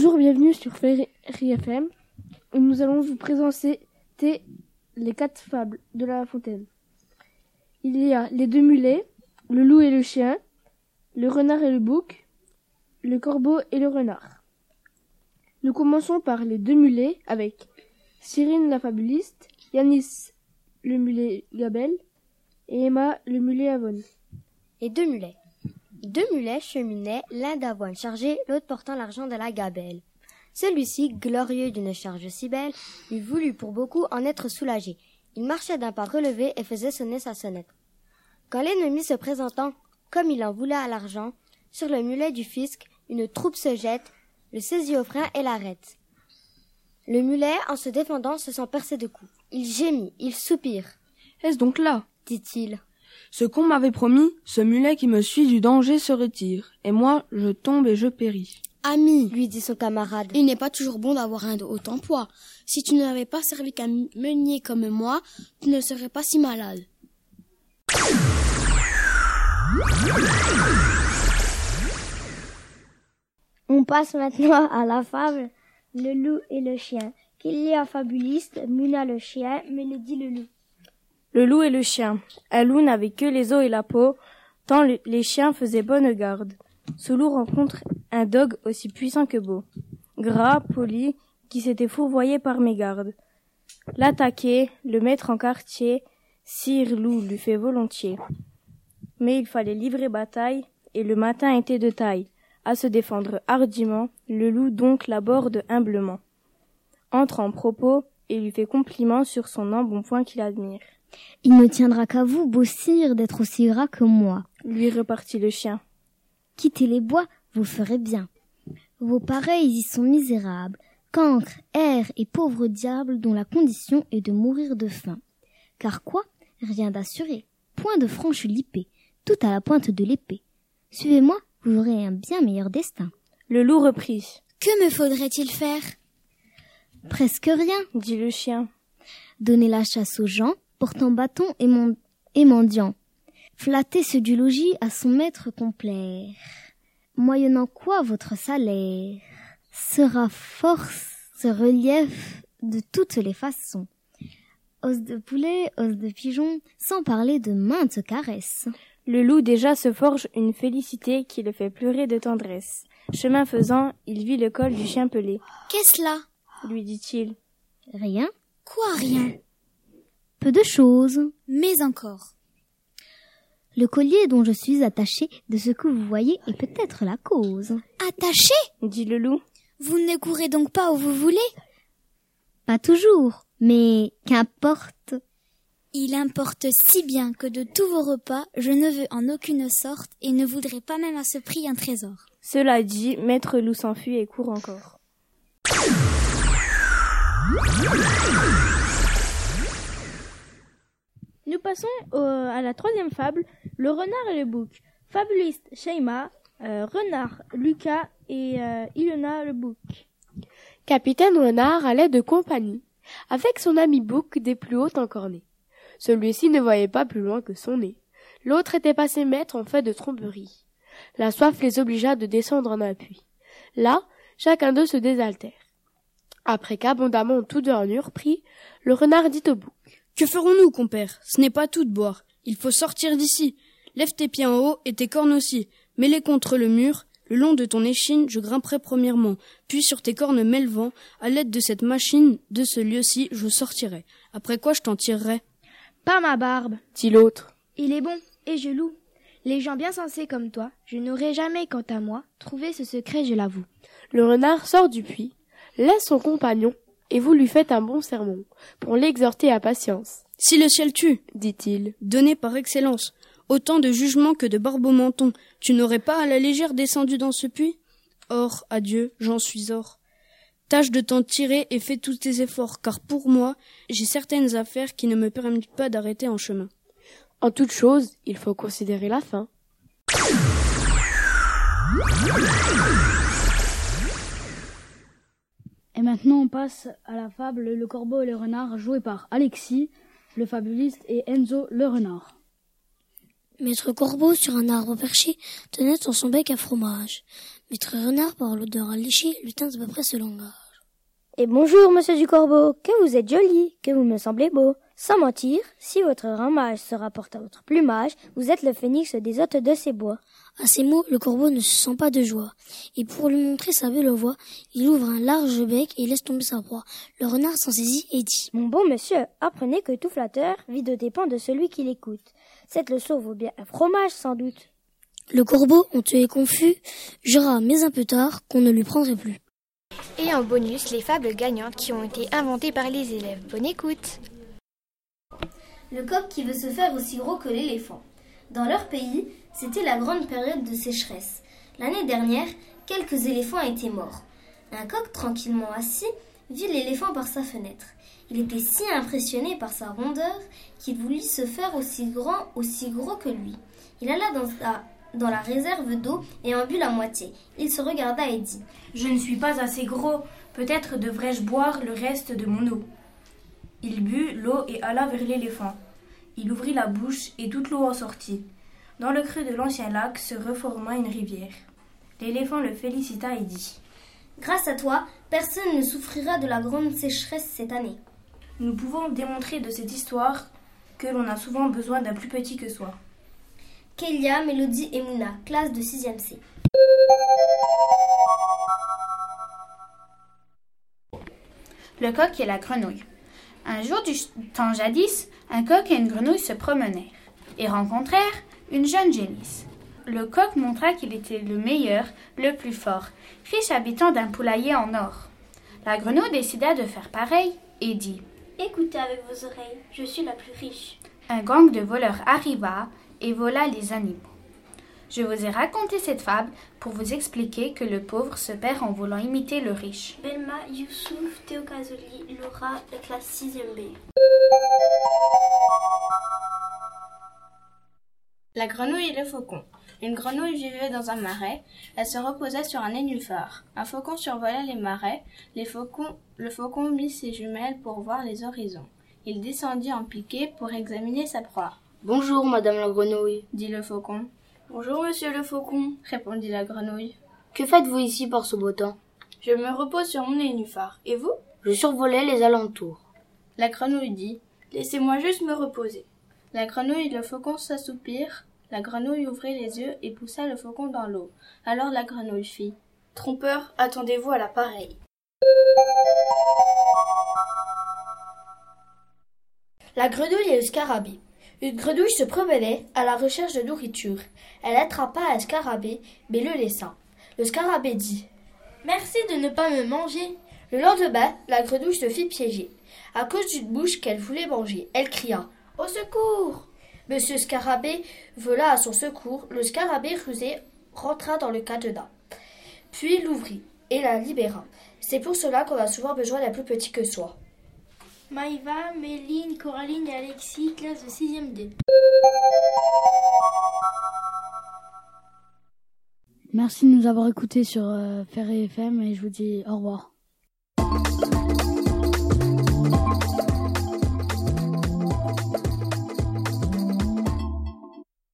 Bonjour, bienvenue sur Ferry FM. Nous allons vous présenter les quatre fables de La Fontaine. Il y a les deux mulets, le loup et le chien, le renard et le bouc, le corbeau et le renard. Nous commençons par les deux mulets avec Cyrine la fabuliste, Yanis le mulet Gabelle et Emma le mulet Avon. Les deux mulets. Deux mulets cheminaient, l'un d'avoine chargé, l'autre portant l'argent de la gabelle. Celui-ci, glorieux d'une charge si belle, eût voulu pour beaucoup en être soulagé. Il marchait d'un pas relevé et faisait sonner sa sonnette. Quand l'ennemi se présentant, comme il en voulait à l'argent, sur le mulet du fisc, une troupe se jette, le saisit au frein et l'arrête. Le mulet, en se défendant, se sent percer de coups. Il gémit, il soupire. Est-ce donc là? dit-il. Ce qu'on m'avait promis, ce mulet qui me suit du danger se retire, et moi je tombe et je péris. Ami, lui dit son camarade, il n'est pas toujours bon d'avoir un de haut emploi. Si tu n'avais pas servi qu'un meunier comme moi, tu ne serais pas si malade. On passe maintenant à la fable Le loup et le chien. Qu'il y a fabuliste, Mouna le chien, Mélodie le loup. Le loup et le chien. Un loup n'avait que les os et la peau, tant les chiens faisaient bonne garde. Ce loup rencontre un dog aussi puissant que beau, gras, poli, qui s'était fourvoyé par mégarde. L'attaquer, le mettre en quartier, sire loup lui fait volontiers. Mais il fallait livrer bataille, et le matin était de taille. À se défendre hardiment, le loup donc l'aborde humblement. Entre en propos, et lui fait compliment sur son embonpoint qu'il admire. Il ne tiendra qu'à vous, beau sire, d'être aussi gras que moi, lui repartit le chien. Quittez les bois, vous ferez bien. Vos pareils y sont misérables, cancres, airs et pauvres diables dont la condition est de mourir de faim. Car quoi? Rien d'assuré. Point de franche lipée, tout à la pointe de l'épée. Suivez-moi, vous aurez un bien meilleur destin. Le loup reprit. Que me faudrait-il faire? Presque rien, dit le chien. Donner la chasse aux gens, portant bâton et, mendiant. Flatter ce du logis à son maître complet. Moyennant quoi votre salaire sera force, ce relief de toutes les façons. Os de poulet, os de pigeon, sans parler de maintes caresses. Le loup déjà se forge une félicité qui le fait pleurer de tendresse. Chemin faisant, il vit le col du chien pelé. Qu'est-ce là? lui dit-il. Rien. Quoi rien? Peu de choses. Mais encore. Le collier dont je suis attaché de ce que vous voyez est peut-être la cause. Attaché? Dit le loup. Vous ne courez donc pas où vous voulez? Pas toujours, mais qu'importe. Il importe si bien que de tous vos repas, je ne veux en aucune sorte et ne voudrais pas même à ce prix un trésor. Cela dit, maître loup s'enfuit et court encore. Nous passons à la troisième fable, le renard et le bouc. Fabuliste Sheima, euh, renard Lucas et euh, Ilona le bouc. Capitaine Renard allait de compagnie, avec son ami bouc des plus hauts encornés. Celui-ci ne voyait pas plus loin que son nez. L'autre était passé maître en fait de tromperie. La soif les obligea de descendre en appui. Là, chacun d'eux se désaltère. Après qu'abondamment tous deux en eurent pris, le renard dit au bouc. Que ferons-nous, compère? Ce n'est pas tout de boire. Il faut sortir d'ici. Lève tes pieds en haut et tes cornes aussi. Mets-les contre le mur. Le long de ton échine, je grimperai premièrement, puis sur tes cornes m'élevant, à l'aide de cette machine, de ce lieu-ci, je sortirai. Après quoi je t'en tirerai. Pas ma barbe, dit l'autre. Il est bon, et je loue. Les gens bien sensés comme toi, je n'aurais jamais, quant à moi, trouvé ce secret, je l'avoue. Le renard sort du puits, laisse son compagnon et vous lui faites un bon sermon, pour l'exhorter à patience. Si le ciel tue, dit-il, donné par excellence, autant de jugement que de barbe au menton, tu n'aurais pas à la légère descendu dans ce puits? Or, adieu, j'en suis or. Tâche de t'en tirer et fais tous tes efforts, car pour moi, j'ai certaines affaires qui ne me permettent pas d'arrêter en chemin. En toute chose, il faut considérer la fin. Et maintenant, on passe à la fable Le corbeau et le renard, joué par Alexis, le fabuliste, et Enzo, le renard. Maître Corbeau, sur un arbre perché, tenait dans son bec un fromage. Maître Renard, par l'odeur alléchée, lui tint à peu près ce langage. Et bonjour, monsieur du Corbeau, que vous êtes joli, que vous me semblez beau. Sans mentir, si votre ramage se rapporte à votre plumage, vous êtes le phénix des hôtes de ces bois. À ces mots, le corbeau ne se sent pas de joie, et pour lui montrer sa belle voix, il ouvre un large bec et laisse tomber sa proie. Le renard s'en saisit et dit Mon bon monsieur, apprenez que tout flatteur vit de dépend de celui qui l'écoute. Cette leçon vaut bien un fromage, sans doute. Le corbeau, honteux et confus, jura, mais un peu tard, qu'on ne lui prendrait plus. Et en bonus, les fables gagnantes qui ont été inventées par les élèves. Bonne écoute Le coq qui veut se faire aussi gros que l'éléphant. Dans leur pays, c'était la grande période de sécheresse. L'année dernière, quelques éléphants étaient morts. Un coq, tranquillement assis, vit l'éléphant par sa fenêtre. Il était si impressionné par sa rondeur qu'il voulut se faire aussi grand, aussi gros que lui. Il alla dans la, réserve d'eau et en but la moitié. Il se regarda et dit Je ne suis pas assez gros, peut-être devrais-je boire le reste de mon eau. Il but l'eau et alla vers l'éléphant. Il ouvrit la bouche et toute l'eau en sortit. Dans le creux de l'ancien lac se reforma une rivière. L'éléphant le félicita et dit Grâce à toi, personne ne souffrira de la grande sécheresse cette année. Nous pouvons démontrer de cette histoire que l'on a souvent besoin d'un plus petit que soi. Kélia, Mélodie et Mouna, classe de 6e C. Le coq et la grenouille. Un jour du temps jadis, un coq et une grenouille se promenèrent et rencontrèrent une jeune génisse. Le coq montra qu'il était le meilleur, le plus fort, riche habitant d'un poulailler en or. La grenouille décida de faire pareil et dit Écoutez avec vos oreilles, je suis la plus riche. Un gang de voleurs arriva et vola les animaux. Je vous ai raconté cette fable pour vous expliquer que le pauvre se perd en voulant imiter le riche. Belma, Youssouf, Théocazoli, Laura, la classe 6e B. La grenouille et le faucon. Une grenouille vivait dans un marais. Elle se reposait sur un nénuphar. Un faucon survolait les marais. Les faucons, le faucon mit ses jumelles pour voir les horizons. Il descendit en piqué pour examiner sa proie. Bonjour, madame la grenouille, dit le faucon. Bonjour, monsieur le faucon, répondit la grenouille. Que faites-vous ici par ce beau temps? Je me repose sur mon nénuphar. Et vous? Je survolais les alentours. La grenouille dit Laissez-moi juste me reposer. La grenouille et le faucon s'assoupirent. La grenouille ouvrit les yeux et poussa le faucon dans l'eau. Alors la grenouille fit Trompeur, attendez-vous à l'appareil. La grenouille et le scarabée. Une grenouille se promenait à la recherche de nourriture. Elle attrapa un scarabée, mais le laissa. Le scarabée dit Merci de ne pas me manger. Le lendemain, la grenouille se fit piéger. À cause d'une mouche qu'elle voulait manger, elle cria Au secours Monsieur Scarabée vola à son secours. Le scarabée rusé rentra dans le cadenas, puis l'ouvrit et la libéra. C'est pour cela qu'on a souvent besoin d'un plus petit que soi. Maïva, Méline, Coraline et Alexis, classe de 6e D. Merci de nous avoir écoutés sur euh, Ferré FM et je vous dis au revoir.